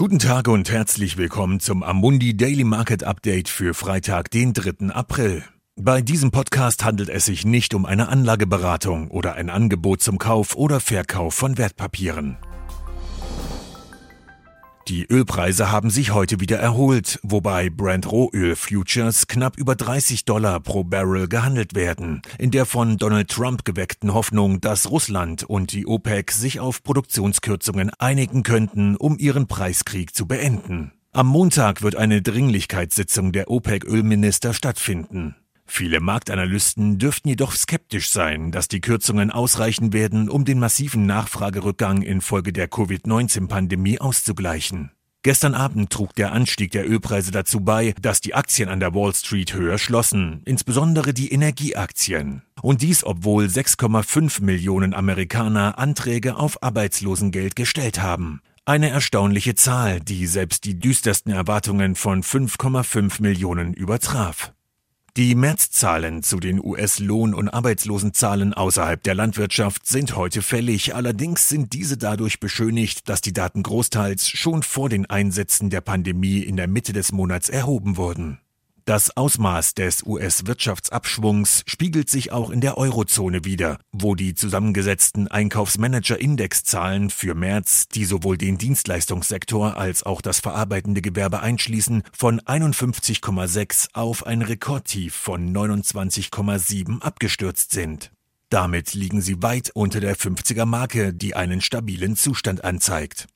Guten Tag und herzlich willkommen zum Amundi Daily Market Update für Freitag, den 3. April. Bei diesem Podcast handelt es sich nicht um eine Anlageberatung oder ein Angebot zum Kauf oder Verkauf von Wertpapieren. Die Ölpreise haben sich heute wieder erholt, wobei Brent Rohöl Futures knapp über 30 Dollar pro Barrel gehandelt werden, in der von Donald Trump geweckten Hoffnung, dass Russland und die OPEC sich auf Produktionskürzungen einigen könnten, um ihren Preiskrieg zu beenden. Am Montag wird eine Dringlichkeitssitzung der OPEC-Ölminister stattfinden. Viele Marktanalysten dürften jedoch skeptisch sein, dass die Kürzungen ausreichen werden, um den massiven Nachfragerückgang infolge der Covid-19-Pandemie auszugleichen. Gestern Abend trug der Anstieg der Ölpreise dazu bei, dass die Aktien an der Wall Street höher schlossen, insbesondere die Energieaktien. Und dies, obwohl 6,5 Millionen Amerikaner Anträge auf Arbeitslosengeld gestellt haben. Eine erstaunliche Zahl, die selbst die düstersten Erwartungen von 5,5 Millionen übertraf. Die Märzzahlen zu den US-Lohn- und Arbeitslosenzahlen außerhalb der Landwirtschaft sind heute fällig, allerdings sind diese dadurch beschönigt, dass die Daten großteils schon vor den Einsätzen der Pandemie in der Mitte des Monats erhoben wurden. Das Ausmaß des US-Wirtschaftsabschwungs spiegelt sich auch in der Eurozone wider, wo die zusammengesetzten Einkaufsmanager-Index-Zahlen für März, die sowohl den Dienstleistungssektor als auch das verarbeitende Gewerbe einschließen, von 51,6 auf ein Rekordtief von 29,7 abgestürzt sind. Damit liegen sie weit unter der 50er Marke, die einen stabilen Zustand anzeigt.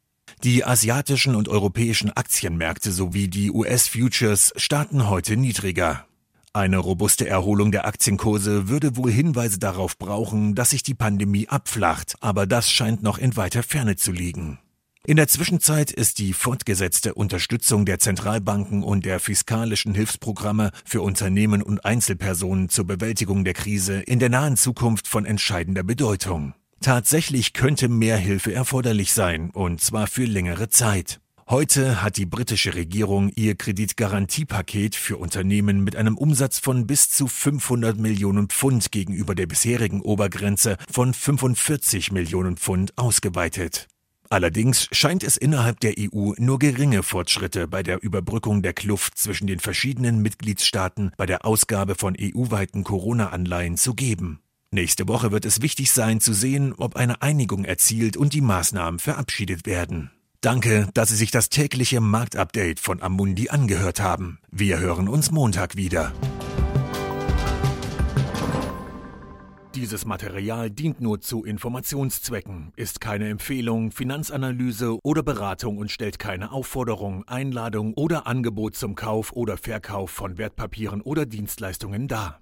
Die asiatischen und europäischen Aktienmärkte sowie die US-Futures starten heute niedriger. Eine robuste Erholung der Aktienkurse würde wohl Hinweise darauf brauchen, dass sich die Pandemie abflacht, aber das scheint noch in weiter Ferne zu liegen. In der Zwischenzeit ist die fortgesetzte Unterstützung der Zentralbanken und der fiskalischen Hilfsprogramme für Unternehmen und Einzelpersonen zur Bewältigung der Krise in der nahen Zukunft von entscheidender Bedeutung. Tatsächlich könnte mehr Hilfe erforderlich sein, und zwar für längere Zeit. Heute hat die britische Regierung ihr Kreditgarantiepaket für Unternehmen mit einem Umsatz von bis zu 500 Millionen Pfund gegenüber der bisherigen Obergrenze von 45 Millionen Pfund ausgeweitet. Allerdings scheint es innerhalb der EU nur geringe Fortschritte bei der Überbrückung der Kluft zwischen den verschiedenen Mitgliedstaaten bei der Ausgabe von EU-weiten Corona-Anleihen zu geben. Nächste Woche wird es wichtig sein zu sehen, ob eine Einigung erzielt und die Maßnahmen verabschiedet werden. Danke, dass Sie sich das tägliche Marktupdate von Amundi angehört haben. Wir hören uns Montag wieder. Dieses Material dient nur zu Informationszwecken, ist keine Empfehlung, Finanzanalyse oder Beratung und stellt keine Aufforderung, Einladung oder Angebot zum Kauf oder Verkauf von Wertpapieren oder Dienstleistungen dar.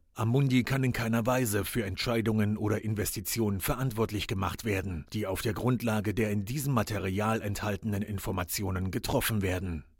Amundi kann in keiner Weise für Entscheidungen oder Investitionen verantwortlich gemacht werden, die auf der Grundlage der in diesem Material enthaltenen Informationen getroffen werden.